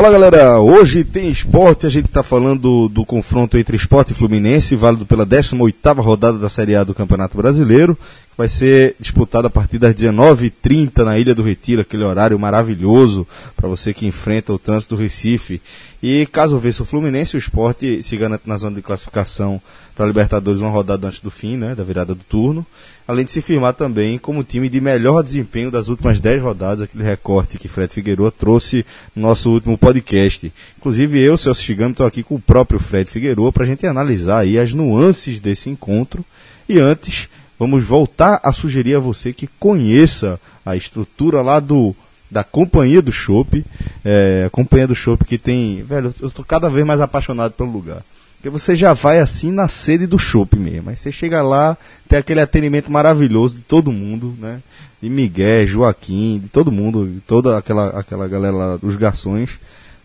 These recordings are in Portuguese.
Fala galera, hoje tem esporte, a gente está falando do, do, confronto entre esporte e Fluminense, válido pela 18ª rodada da Série A do Campeonato Brasileiro, vai ser disputada a partir das 19h30 na Ilha do Retiro, aquele horário maravilhoso para você que enfrenta o trânsito do Recife. E caso vença o Fluminense, o esporte se garante na zona de classificação para a Libertadores uma rodada antes do fim, né, da virada do turno além de se firmar também como time de melhor desempenho das últimas 10 rodadas, aquele recorte que Fred Figueiredo trouxe no nosso último podcast. Inclusive eu, Celso Chigano, estou aqui com o próprio Fred Figueiredo para a gente analisar aí as nuances desse encontro. E antes, vamos voltar a sugerir a você que conheça a estrutura lá do da Companhia do Chopp, é, a Companhia do Chopp que tem, velho, eu estou cada vez mais apaixonado pelo lugar. Porque você já vai assim na sede do shopping mesmo. Aí você chega lá, tem aquele atendimento maravilhoso de todo mundo, né? De Miguel, Joaquim, de todo mundo, toda aquela, aquela galera lá, os garçons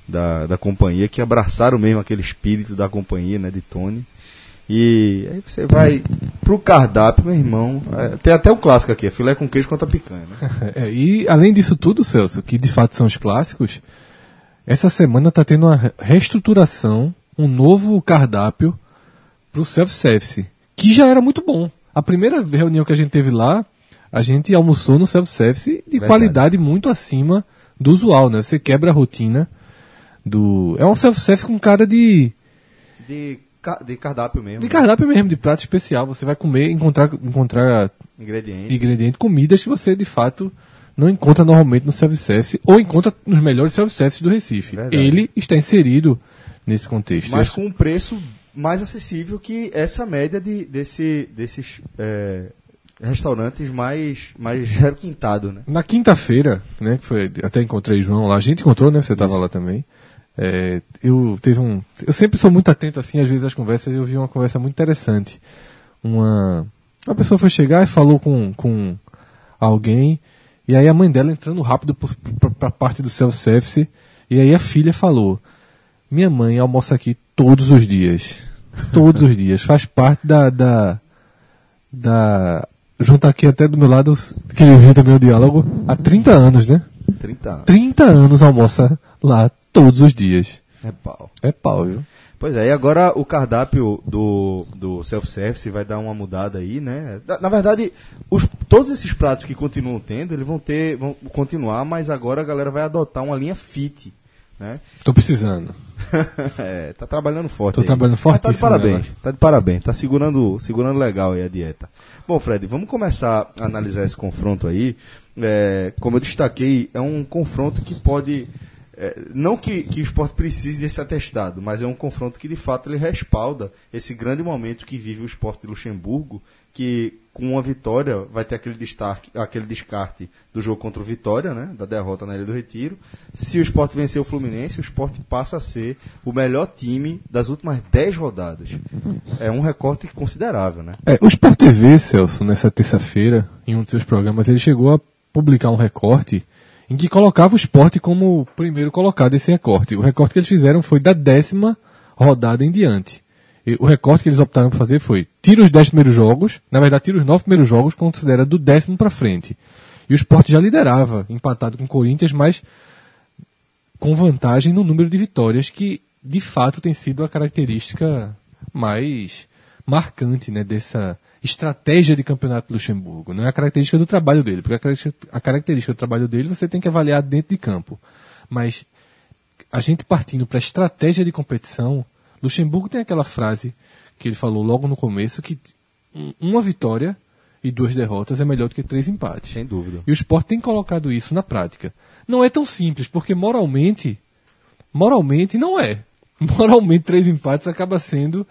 da, da companhia, que abraçaram mesmo aquele espírito da companhia, né? De Tony. E aí você vai pro cardápio, meu irmão. É, tem até um clássico aqui, é filé com queijo contra picanha, né? É, e além disso tudo, Celso, que de fato são os clássicos, essa semana tá tendo uma reestruturação um novo cardápio para o self-service, que já era muito bom. A primeira reunião que a gente teve lá, a gente almoçou no self-service de Verdade. qualidade muito acima do usual, né? Você quebra a rotina do. É um self-service com cara de. De, de cardápio mesmo. De né? cardápio mesmo, de prato especial. Você vai comer, encontrar, encontrar ingrediente. ingrediente, comidas que você de fato não encontra normalmente no self-service ou encontra nos melhores self-services do Recife. Verdade. Ele está inserido nesse contexto. Mas com um preço mais acessível que essa média de, desse, desses é, restaurantes mais, mais requintados, né? Na quinta-feira, né, que foi, até encontrei João lá, a gente encontrou, né, você estava lá também. É, eu teve um, eu sempre sou muito atento assim, às vezes às conversas, eu vi uma conversa muito interessante. Uma, uma pessoa foi chegar e falou com, com alguém, e aí a mãe dela entrando rápido para a parte do self-service, e aí a filha falou: minha mãe almoça aqui todos os dias. Todos os dias. Faz parte da. da, da junto aqui até do meu lado, que ele viu também o diálogo, há 30 anos, né? 30 anos. 30 anos almoça lá todos os dias. É pau. É pau, viu? Pois é, e agora o cardápio do, do self-service vai dar uma mudada aí, né? Na, verdade, os, todos esses pratos que continuam tendo, eles vão ter, vão continuar, mas agora a galera vai adotar uma linha fit. Né? Tô precisando. é, tá trabalhando forte. Tô aí. trabalhando forte. Tá de parabéns, tá de parabéns. Tá segurando, segurando legal aí a dieta. Bom, Fred, vamos começar a analisar esse confronto aí. É, como eu destaquei, é um confronto que pode. É, não que, que o esporte precise desse atestado, mas é um confronto que de fato ele respalda esse grande momento que vive o esporte de Luxemburgo, que com uma vitória vai ter aquele, destaque, aquele descarte do jogo contra o Vitória, né, da derrota na Ilha do Retiro. Se o esporte vencer o Fluminense, o esporte passa a ser o melhor time das últimas 10 rodadas. É um recorte considerável. Né? É, o Sport TV, Celso, nessa terça-feira, em um dos seus programas, ele chegou a publicar um recorte em que colocava o esporte como o primeiro colocado desse recorte. O recorte que eles fizeram foi da décima rodada em diante o recorte que eles optaram por fazer foi tira os 10 primeiros jogos, na verdade tira os 9 primeiros jogos, considera do décimo para frente. E o Sport já liderava, empatado com o Corinthians, mas com vantagem no número de vitórias, que de fato tem sido a característica mais marcante né, dessa estratégia de campeonato do Luxemburgo. Não é a característica do trabalho dele, porque a característica, a característica do trabalho dele você tem que avaliar dentro de campo. Mas a gente partindo para a estratégia de competição, Luxemburgo tem aquela frase que ele falou logo no começo que uma vitória e duas derrotas é melhor do que três empates. Sem dúvida. E o Sport tem colocado isso na prática. Não é tão simples, porque moralmente, moralmente não é. Moralmente três empates acaba sendo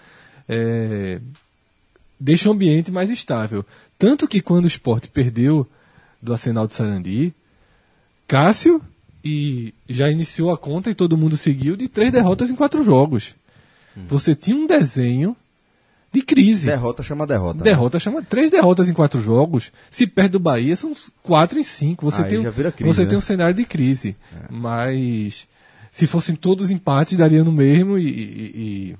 é, deixa o ambiente mais estável. Tanto que quando o Sport perdeu do Arsenal de Sarandi, Cássio e já iniciou a conta e todo mundo seguiu de três derrotas em quatro jogos. Hum. Você tinha um desenho de crise. Derrota chama derrota. Né? Derrota né? chama três derrotas em quatro jogos. Se perde do Bahia, são quatro em cinco. Você Aí tem, crise, você né? tem um cenário de crise. É. Mas se fossem todos empates, daria no mesmo e. e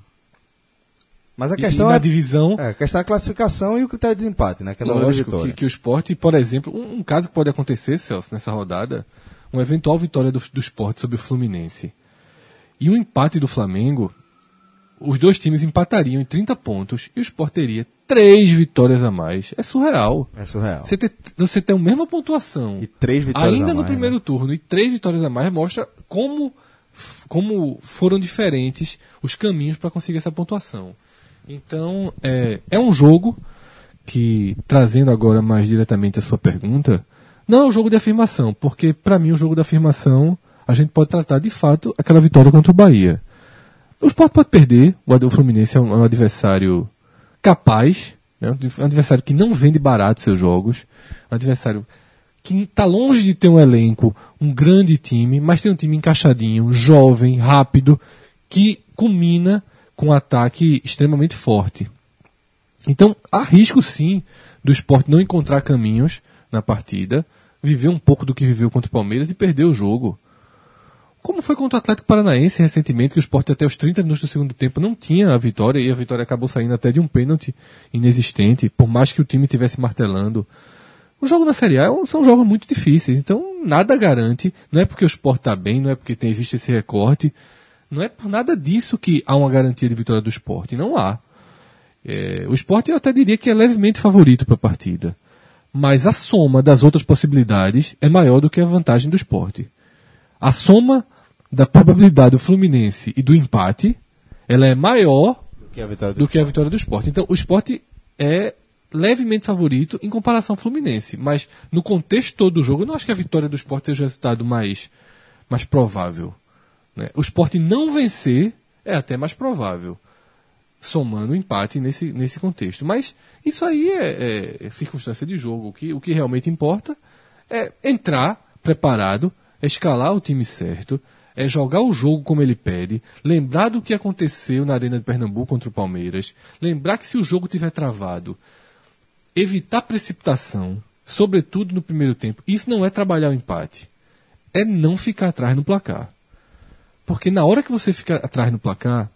mas a questão e, na é divisão. É, a questão é a classificação e o critério de desempate, né? Que é lógico que, que, o esporte, por exemplo, um, um, caso que pode acontecer, Celso, nessa rodada, uma eventual vitória do, do esporte sobre o Fluminense e um empate do Flamengo, os dois times empatariam em 30 pontos e o Sport teria três vitórias a mais. É surreal. É surreal. Você ter, você ter a mesma pontuação E três vitórias ainda a no mais, primeiro né? turno e três vitórias a mais mostra como, como foram diferentes os caminhos para conseguir essa pontuação. Então, é, é um jogo que, trazendo agora mais diretamente a sua pergunta, não é um jogo de afirmação, porque para mim o jogo de afirmação a gente pode tratar de fato aquela vitória contra o Bahia. O Sport pode perder, o Fluminense é um, é um adversário capaz, né? um adversário que não vende barato seus jogos, um adversário que está longe de ter um elenco, um grande time, mas tem um time encaixadinho, jovem, rápido, que culmina com um ataque extremamente forte. Então, há risco sim do esporte não encontrar caminhos na partida, viver um pouco do que viveu contra o Palmeiras e perder o jogo. Como foi contra o Atlético Paranaense recentemente, que o esporte até os 30 minutos do segundo tempo não tinha a vitória e a vitória acabou saindo até de um pênalti inexistente, por mais que o time tivesse martelando. O jogo na Série A é são jogos muito difíceis, então nada garante, não é porque o esporte está bem, não é porque tem, existe esse recorte, não é por nada disso que há uma garantia de vitória do esporte, não há. É, o esporte eu até diria que é levemente favorito para a partida. Mas a soma das outras possibilidades é maior do que a vantagem do esporte. A soma da probabilidade do Fluminense e do empate, ela é maior Que é a vitória do... do que a vitória do esporte. Então, o esporte é levemente favorito em comparação ao Fluminense. Mas, no contexto todo do jogo, eu não acho que a vitória do esporte seja o resultado mais, mais provável. Né? O esporte não vencer é até mais provável, somando o empate nesse, nesse contexto. Mas isso aí é, é- é circunstância de jogo. O que, o que realmente importa é entrar preparado, é escalar o time certo, é jogar o jogo como ele pede, lembrar do que aconteceu na Arena de Pernambuco contra o Palmeiras, lembrar que se o jogo tiver travado, evitar precipitação, sobretudo no primeiro tempo. Isso não é trabalhar o empate, é não ficar atrás no placar. Porque na hora que você fica atrás no placar,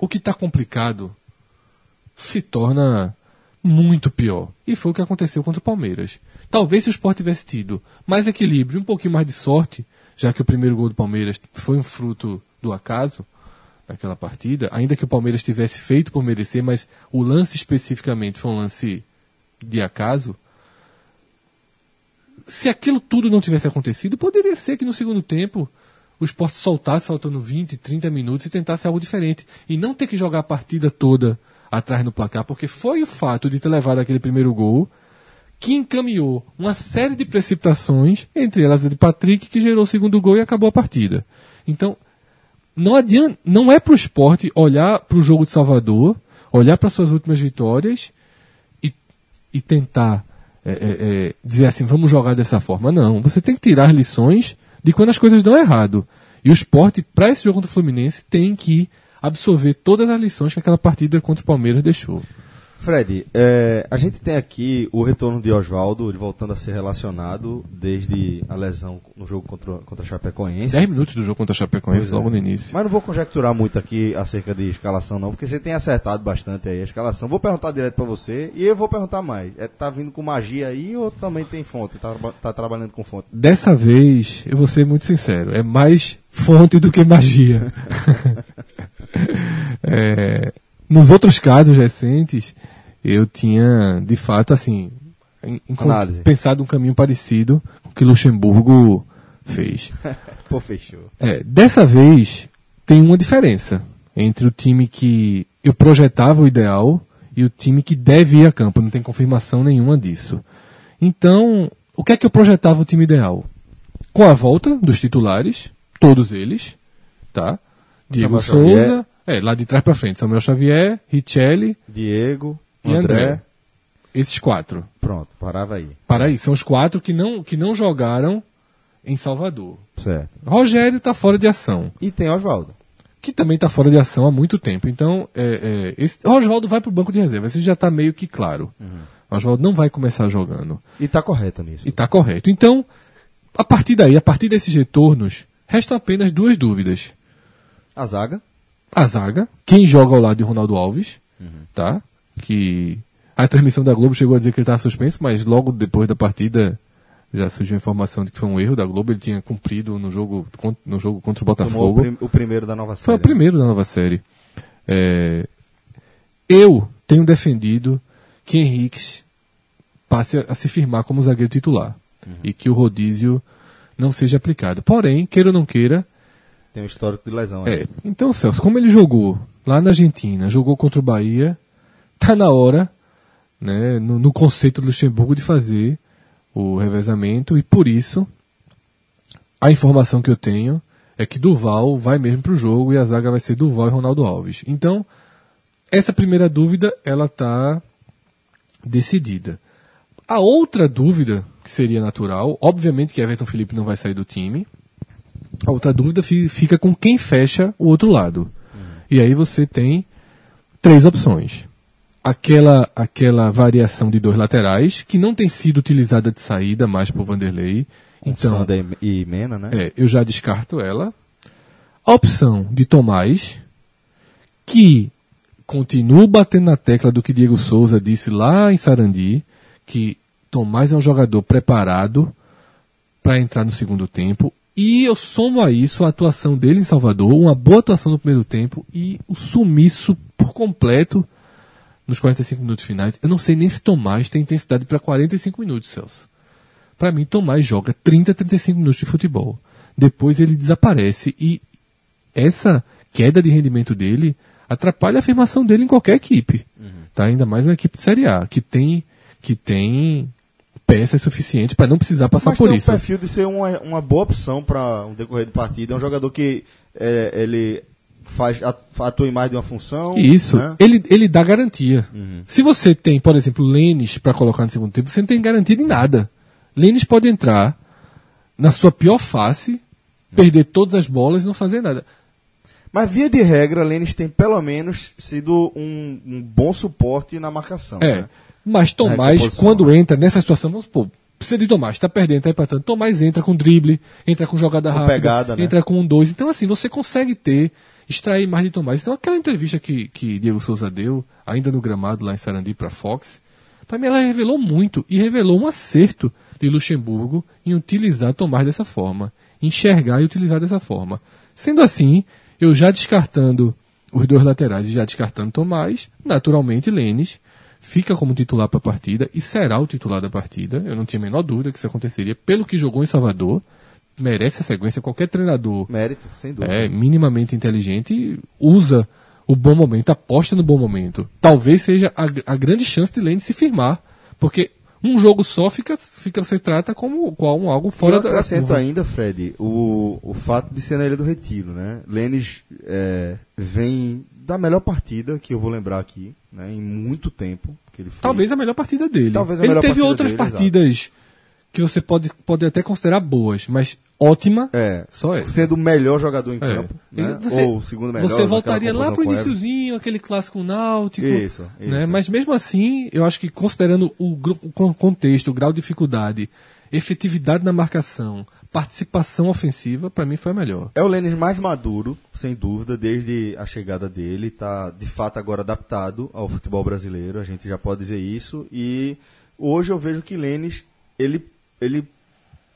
o que está complicado se torna muito pior. E foi o que aconteceu contra o Palmeiras. Talvez se o Sport tivesse tido mais equilíbrio, um pouquinho mais de sorte, já que o primeiro gol do Palmeiras foi um fruto do acaso naquela partida, ainda que o Palmeiras tivesse feito por merecer, mas o lance especificamente foi um lance de acaso. Se aquilo tudo não tivesse acontecido, poderia ser que no segundo tempo o Sport soltasse faltando 20, 30 minutos e tentasse algo diferente. E não ter que jogar a partida toda atrás no placar, porque foi o fato de ter levado aquele primeiro gol que encaminhou uma série de precipitações, entre elas a de Patrick, que gerou o segundo gol e acabou a partida. Então, não adianta, não é para o esporte olhar para o jogo de Salvador, olhar para suas últimas vitórias e, e tentar é, é, é, dizer assim, vamos jogar dessa forma. Não, você tem que tirar lições de quando as coisas dão errado. E o esporte, para esse jogo contra o Fluminense, tem que absorver todas as lições que aquela partida contra o Palmeiras deixou. Fred, é, a gente tem aqui o retorno de Oswaldo, ele voltando a ser relacionado desde a lesão no jogo contra, contra a Chapecoense. 10 minutos do jogo contra a Chapecoense, Pois é. logo no início. Mas não vou conjecturar muito aqui acerca de escalação, não, porque você tem acertado bastante aí a escalação. Vou perguntar direto pra você e eu vou perguntar mais. É, tá vindo com magia aí ou também tem fonte? Tá, tá trabalhando com fonte? Dessa vez, eu vou ser muito sincero, é mais fonte do que magia. É, nos outros casos recentes, eu tinha, de fato, assim, Análise. pensado um caminho parecido com o que Luxemburgo fez. Pô, fechou. É, dessa vez, tem uma diferença entre o time que eu projetava o ideal e o time que deve ir a campo. Não tem confirmação nenhuma disso. Então, o que é que eu projetava o time ideal? Com a volta dos titulares, todos eles, tá? Diego Souza. É, lá de trás para frente, Samuel Xavier, Richelli Diego, e André. André. Esses quatro. Pronto, parava aí. Para aí, são os quatro que não, que não jogaram em Salvador. Certo. Rogério está fora de ação. E tem Oswaldo. que também está fora de ação há muito tempo. Então, é, é, esse, Oswaldo vai para o banco de reserva. Isso já está meio que claro. Oswaldo não vai começar jogando. E tá correto nisso. E está correto. Então, a partir daí, a partir desses retornos, restam apenas duas dúvidas. A zaga. A zaga, quem joga ao lado de Ronaldo Alves, tá? Que a transmissão da Globo chegou a dizer que ele estava suspenso, mas logo depois da partida Já surgiu a informação de que foi um erro da Globo, ele tinha cumprido no jogo, no jogo contra o Tomou o, Botafogo. prim- o primeiro da nova série. Foi o primeiro da nova série. É, eu tenho defendido que Henrique passe a, a se firmar como zagueiro titular e que o rodízio não seja aplicado. Porém, queira ou não queira, Tem um histórico de lesão. né? é, então, Celso, como ele jogou lá na Argentina, jogou contra o Bahia, tá na hora, né, no, no conceito do Luxemburgo, de fazer o revezamento e por isso a informação que eu tenho é que Duval vai mesmo pro jogo e a zaga vai ser Duval e Ronaldo Alves. Então, essa primeira dúvida, ela tá decidida. A outra dúvida, que seria natural, obviamente que Everton Felipe não vai sair do time, a outra dúvida fi- fica com quem fecha o outro lado. E aí você tem três opções. Aquela, aquela variação de dois laterais, que não tem sido utilizada de saída mais por Vanderlei. Com Então, Sander e Mena, né? é, eu já descarto ela. A opção de Tomás, que continuo batendo na tecla do que Diego Souza disse lá em Sarandi, que Tomás é um jogador preparado para entrar no segundo tempo. E eu somo a isso a atuação dele em Salvador, uma boa atuação no primeiro tempo e o sumiço por completo nos 45 minutos finais. Eu não sei nem se Tomás tem intensidade para 45 minutos, Celso. Para mim, Tomás joga 30, 35 minutos de futebol. Depois ele desaparece e essa queda de rendimento dele atrapalha a afirmação dele em qualquer equipe. Tá? Ainda mais na equipe de Série A, que tem, que tem peças suficientes para não precisar passar Mas por tem isso. um perfil de ser uma, uma boa opção para um decorrer de partida. É um jogador que é, ele faz, at- atua em mais de uma função. Isso, né? ele, ele dá garantia. Uhum. Se você tem, por exemplo, Lênis para colocar no segundo tempo, você não tem garantia de nada. Lênis pode entrar na sua pior face, perder todas as bolas e não fazer nada. Mas via de regra, Lênis tem pelo menos sido um, um bom suporte na marcação. É. né? Mas Tomás, recomposição. quando entra nessa situação, vamos supor, precisa de Tomás, tá perdendo, tá empatando. Tomás entra com drible, entra com jogada Com rápida, pegada, né? entra com um dois. Então, assim, você consegue ter, extrair mais de Tomás. Então, aquela entrevista que, que Diego Souza deu, ainda no gramado lá em Sarandi pra Fox, pra mim ela revelou muito e revelou um acerto de Luxemburgo em utilizar Tomás dessa forma, enxergar e utilizar dessa forma. Sendo assim, eu já descartando os dois laterais e já descartando Tomás, naturalmente Lênis fica como titular para a partida e será o titular da partida. Eu não tinha a menor dúvida que isso aconteceria. Pelo que jogou em Salvador, merece a sequência. Qualquer treinador Mérito, sem dúvida. é minimamente inteligente usa o bom momento, aposta no bom momento. Talvez seja a, a grande chance de Lênis se firmar, porque um jogo só fica, fica se trata como, como algo Fora fora eu da acrescento ainda, Fred, o, o fato de ser na Ilha do Retiro, né? Lênis é, vem da melhor partida que eu vou lembrar aqui, né? Em muito tempo que ele fez. Talvez a melhor partida dele. Talvez a Ele teve outras dele, partidas que você pode, pode até considerar boas, mas ótima É, só essa. sendo o melhor jogador em É. campo, né? Você- ou segundo melhor. Você voltaria lá pro com o Everton. iniciozinho, aquele clássico náutico. Isso, Né? isso. Mas mesmo assim, eu acho que considerando o, o con- contexto, o grau de dificuldade, efetividade na marcação, participação ofensiva, para mim foi a melhor. É o Lênis mais maduro, sem dúvida, desde a chegada dele. Está, de fato, agora adaptado ao futebol brasileiro, a gente já pode dizer isso. E hoje eu vejo que Lênis, ele, ele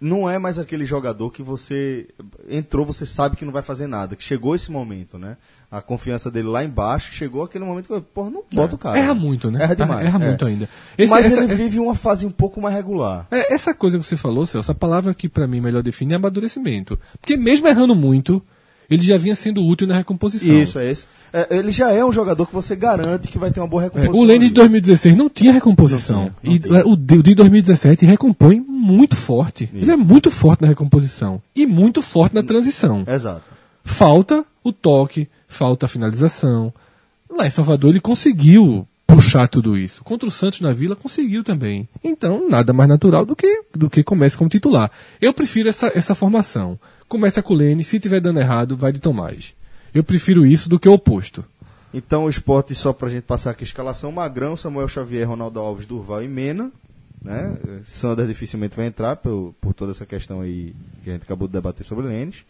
não é mais aquele jogador que você entrou, você sabe que não vai fazer nada. Que chegou esse momento, né? A confiança dele lá embaixo, chegou aquele momento que, porra, não bota o cara. Erra muito, né? Erra demais. Erra é. muito ainda. Esse- Mas essa- ele essa- vive uma fase um pouco mais regular. É, essa coisa que você falou, Celso, a palavra que pra mim melhor define é amadurecimento. Porque mesmo errando muito, ele já vinha sendo útil na recomposição. Isso, é esse. É, ele já é um jogador que você garante que vai ter uma boa É, recomposição. o Lênin de ali. 2016 não tinha recomposição. Não tinha, não e o de o de 2017 recompõe muito forte. Ele é muito forte na recomposição. E muito forte na transição. Exato. Falta o toque, falta a finalização. Lá em Salvador ele conseguiu puxar tudo isso. Contra o Santos na Vila conseguiu também. Então, nada mais natural do que do que comece como titular. Eu prefiro essa, essa formação. Começa com o Lênin, se tiver dando errado, vai de Tomás. Eu prefiro isso do que o oposto. Então o esporte, só pra gente passar aqui a escalação, Magrão, Samuel Xavier, Ronaldo Alves, Durval e Mena. Né? Sander dificilmente vai entrar por, por toda essa questão aí que a gente acabou de debater sobre o Lênis.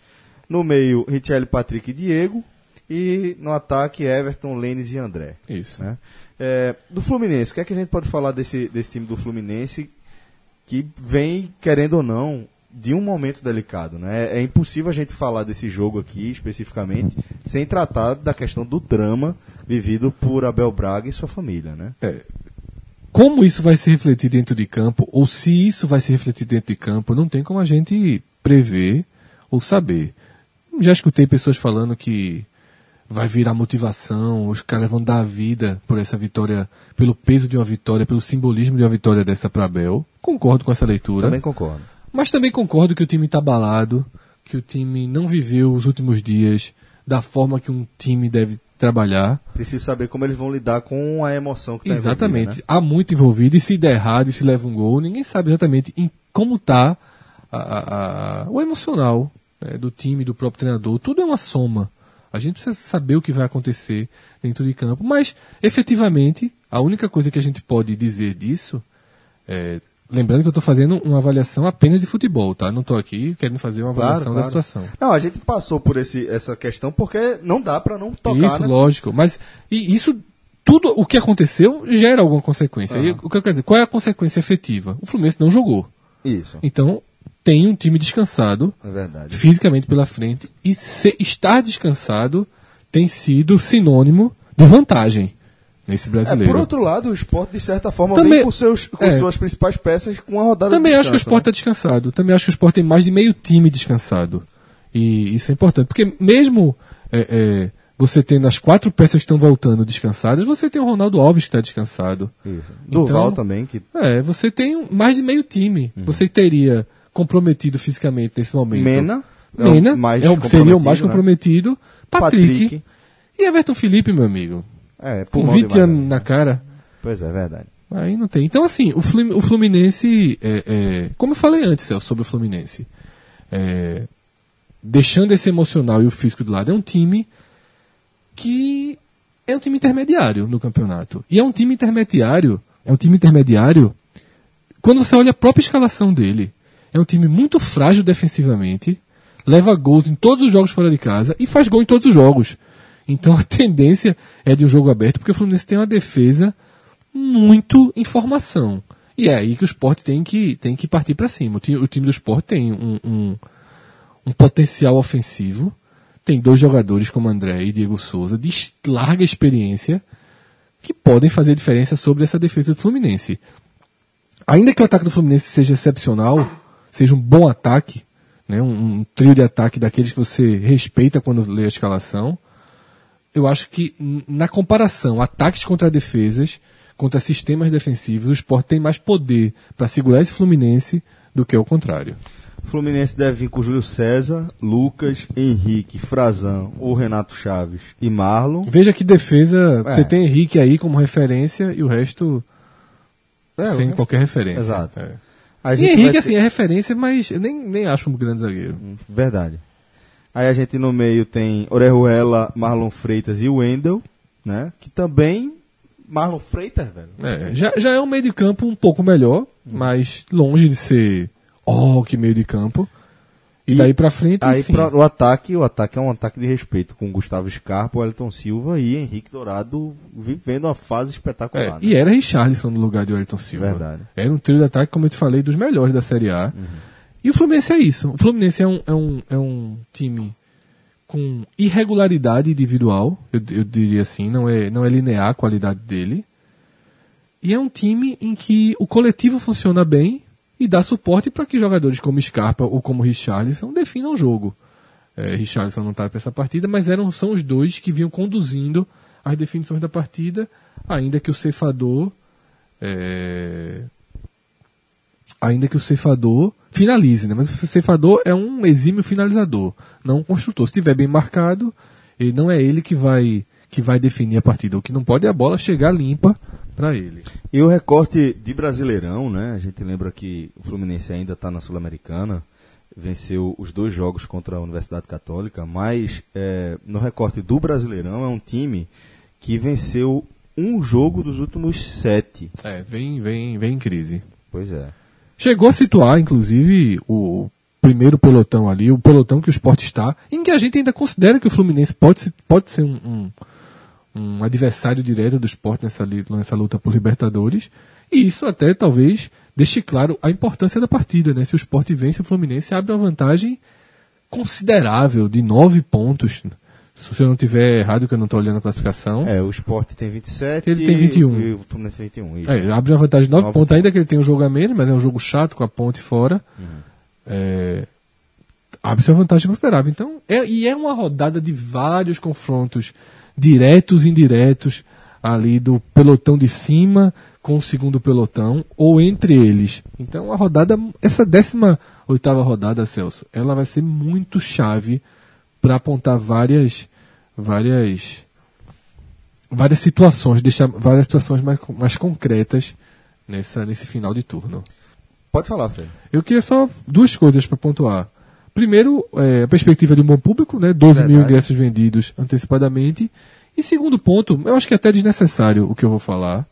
No meio, Richelli, Patrick e Diego. E no ataque, Everton, Lênis e André. Isso. né? É, do Fluminense, o que é que a gente pode falar desse, desse time do Fluminense que vem, querendo ou não, de um momento delicado. Né? É impossível a gente falar desse jogo aqui especificamente sem tratar da questão do drama vivido por Abel Braga e sua família. Né? É, como isso vai se refletir dentro de campo, ou se isso vai se refletir dentro de campo, não tem como a gente prever ou saber. Já escutei pessoas falando que vai virar motivação, os caras vão dar a vida por essa vitória, pelo peso de uma vitória, pelo simbolismo de uma vitória dessa para Abel. Concordo com essa leitura. Também concordo. Mas também concordo que o time está abalado, que o time não viveu os últimos dias da forma que um time deve trabalhar. Precisa saber como eles vão lidar com a emoção que está Exatamente. Né? Há muito envolvido e se der errado e se leva um gol, ninguém sabe exatamente em como está o emocional né, do time, do próprio treinador. Tudo é uma soma. A gente precisa saber o que vai acontecer dentro de campo. Mas, efetivamente, a única coisa que a gente pode dizer disso é, Lembrando que eu estou fazendo uma avaliação apenas de futebol, tá? Não estou aqui querendo fazer uma avaliação claro, claro. da situação. Não, a gente passou por esse, essa questão porque não dá para não tocar Isso, nessa... lógico. Mas e isso, tudo o que aconteceu gera alguma consequência. Uhum. E, o que eu quero dizer, qual é a consequência efetiva? O Fluminense não jogou. Isso. Então, tem um time descansado é fisicamente pela frente e se, estar descansado tem sido sinônimo de vantagem nesse brasileiro. É, por outro lado, o esporte, de certa forma, também, vem com, seus, com é, suas principais peças com a rodada Também acho que o esporte está né? descansado. Também acho que o esporte tem mais de meio time descansado. E isso é importante. Porque mesmo é, é, você tendo as quatro peças que estão voltando descansadas, você tem o Ronaldo Alves que está descansado. Isso. Então, também. Que... É, você tem mais de meio time. Uhum. Você teria comprometido fisicamente nesse momento. Mena. Mena é o mais é, seria o mais né? comprometido. Patrick, Patrick. E Everton Felipe, meu amigo. É, com 20 anos na cara. Pois é, verdade. Aí não tem. Então, assim, o Fluminense, é, é, como eu falei antes, Celso, sobre o Fluminense, é, deixando esse emocional e o físico do lado, é um time que é um time intermediário no campeonato. E é um time intermediário, é um time intermediário, quando você olha a própria escalação dele, é um time muito frágil defensivamente, leva gols em todos os jogos fora de casa e faz gol em todos os jogos. Então a tendência é de um jogo aberto, porque o Fluminense tem uma defesa muito em formação. E é aí que o esporte tem que, tem que partir para cima. O time, o time, do esporte tem um, um, um, potencial ofensivo. Tem dois jogadores como André e Diego Souza, de larga experiência, que podem fazer diferença sobre essa defesa do Fluminense. Ainda que o ataque do Fluminense seja excepcional, seja um bom ataque, né, um, um trio de ataque daqueles que você respeita quando lê a escalação, eu acho que na comparação ataques contra defesas, contra sistemas defensivos, o esporte tem mais poder para segurar esse Fluminense do que o contrário. Fluminense deve vir com Júlio César, Lucas, Henrique, Frazão, o Renato Chaves e Marlon. Veja que defesa, é. você tem Henrique aí como referência e o resto é, sem resto... qualquer referência. Exato. É. e Henrique, ter... assim, é referência, mas eu nem, nem acho um grande zagueiro. Verdade. Aí a gente no meio tem Orejuela, Marlon Freitas e Wendel, né? Que também. Marlon Freitas, velho. É, já, já é um meio de campo um pouco melhor, hum. mas longe de ser. Oh, que meio de campo. E, e daí pra frente, aí sim. Pra, o ataque, o ataque é um ataque de respeito com Gustavo Scarpa, Wellington Silva e Henrique Dourado vivendo uma fase espetacular. É, né? E era Richarlison no lugar de Wellington Silva. Verdade. Era um trio de ataque, como eu te falei, dos melhores da Série A. Uhum. E o Fluminense é isso. O Fluminense é um, é um, é um time com irregularidade individual, eu, eu diria assim, não é, não é linear a qualidade dele. E é um time em que o coletivo funciona bem e dá suporte para que jogadores como Scarpa ou como Richarlison definam o jogo. É, Richarlison não está para essa partida, mas eram, são os dois que vinham conduzindo as definições da partida, ainda que o ceifador é, ainda que o ceifador finalize, né? Mas o ceifador é um exímio finalizador, não um construtor. Se estiver bem marcado, ele não é ele que vai que vai definir a partida. O que não pode é a bola chegar limpa para ele. E o recorte de Brasileirão, né? A gente lembra que o Fluminense ainda está na Sul-Americana, venceu os dois jogos contra a Universidade Católica, mas é, no recorte do Brasileirão é um time que venceu um jogo dos últimos sete. É, vem, vem, vem em crise. Pois é. Chegou a situar, inclusive, o primeiro pelotão ali, o pelotão que o esporte está, em que a gente ainda considera que o Fluminense pode, pode ser um, um, um adversário direto do esporte nessa, nessa luta por Libertadores. E isso até talvez deixe claro a importância da partida, né? Se o Sport vence o Fluminense, abre uma vantagem considerável de nove pontos. Se eu não tiver errado, que eu não estou olhando a classificação. É, o Sport tem 27 Ele tem 21. e o Fluminense tem 21. Isso. É, abre uma vantagem de 9 Nove pontos, pontos. ainda que ele tenha um jogo a menos, mas é um jogo chato com a ponte fora. É, abre-se uma vantagem considerável. Então, é, e é uma rodada de vários confrontos diretos e indiretos ali do pelotão de cima com o segundo pelotão ou entre eles. Então a rodada, essa 18 oitava rodada, Celso, ela vai ser muito chave para apontar várias várias várias situações, deixar várias situações mais, mais concretas nessa nesse final de turno. Pode falar, Fred. Eu queria só duas coisas para pontuar. Primeiro, é, a perspectiva de um bom público, né? 12 mil ingressos vendidos antecipadamente. E segundo ponto, eu acho que é até desnecessário o que eu vou falar,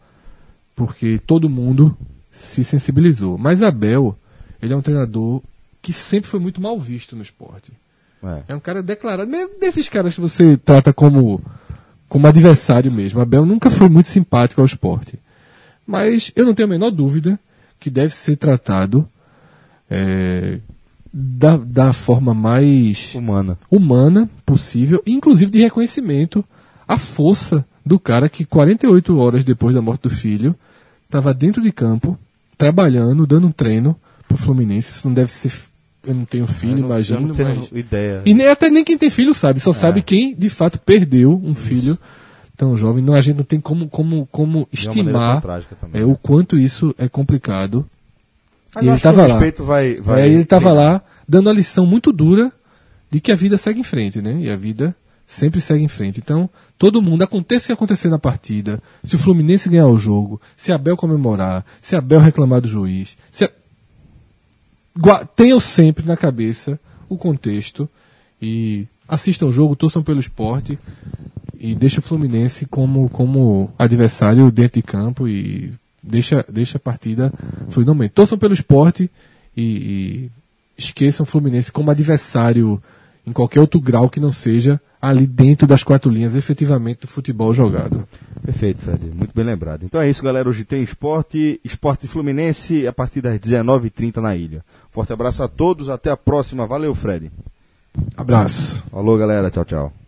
porque todo mundo se sensibilizou. Mas Abel, ele é um treinador que sempre foi muito mal visto no esporte. É. É um cara declarado, mesmo desses caras que você trata como, como adversário mesmo. Abel nunca foi muito simpático ao esporte. Mas eu não tenho a menor dúvida que deve ser tratado é, da, da forma mais Humana. humana possível, inclusive de reconhecimento à força do cara que 48 horas depois da morte do filho estava dentro de campo, trabalhando, dando um treino pro Fluminense. Isso não deve ser. Eu não tenho filho, Eu não- eu imagino, não tenho mas. ideia. E nem, até nem quem tem filho sabe, É. só sabe quem de fato perdeu um filho tão jovem. Não, a gente não tem como, como, como estimar também. é, o quanto isso é complicado. Mas e eu ele acho que o tava lá. vai, vai Aí ele estava lá dando a lição muito dura de que a vida segue em frente, né? E a vida sempre segue em frente. Então, todo mundo, aconteça o que acontecer na partida, se o Fluminense ganhar o jogo, se Abel comemorar, se Abel reclamar do juiz, se a... Tenham sempre na cabeça o contexto e assistam o jogo, torçam pelo esporte e deixa o Fluminense como, como adversário dentro de campo e deixa, deixa a partida fluidamente. Torçam pelo esporte e, e esqueçam o Fluminense como adversário em qualquer outro grau que não seja ali dentro das quatro linhas efetivamente do futebol jogado. Perfeito, Fred. Muito bem lembrado. Então é isso, galera. Hoje tem esporte, esporte fluminense a partir das 19h30 na ilha. Forte abraço a todos. Até a próxima. Valeu, Fred. Abraço. Falou, galera. Tchau, tchau.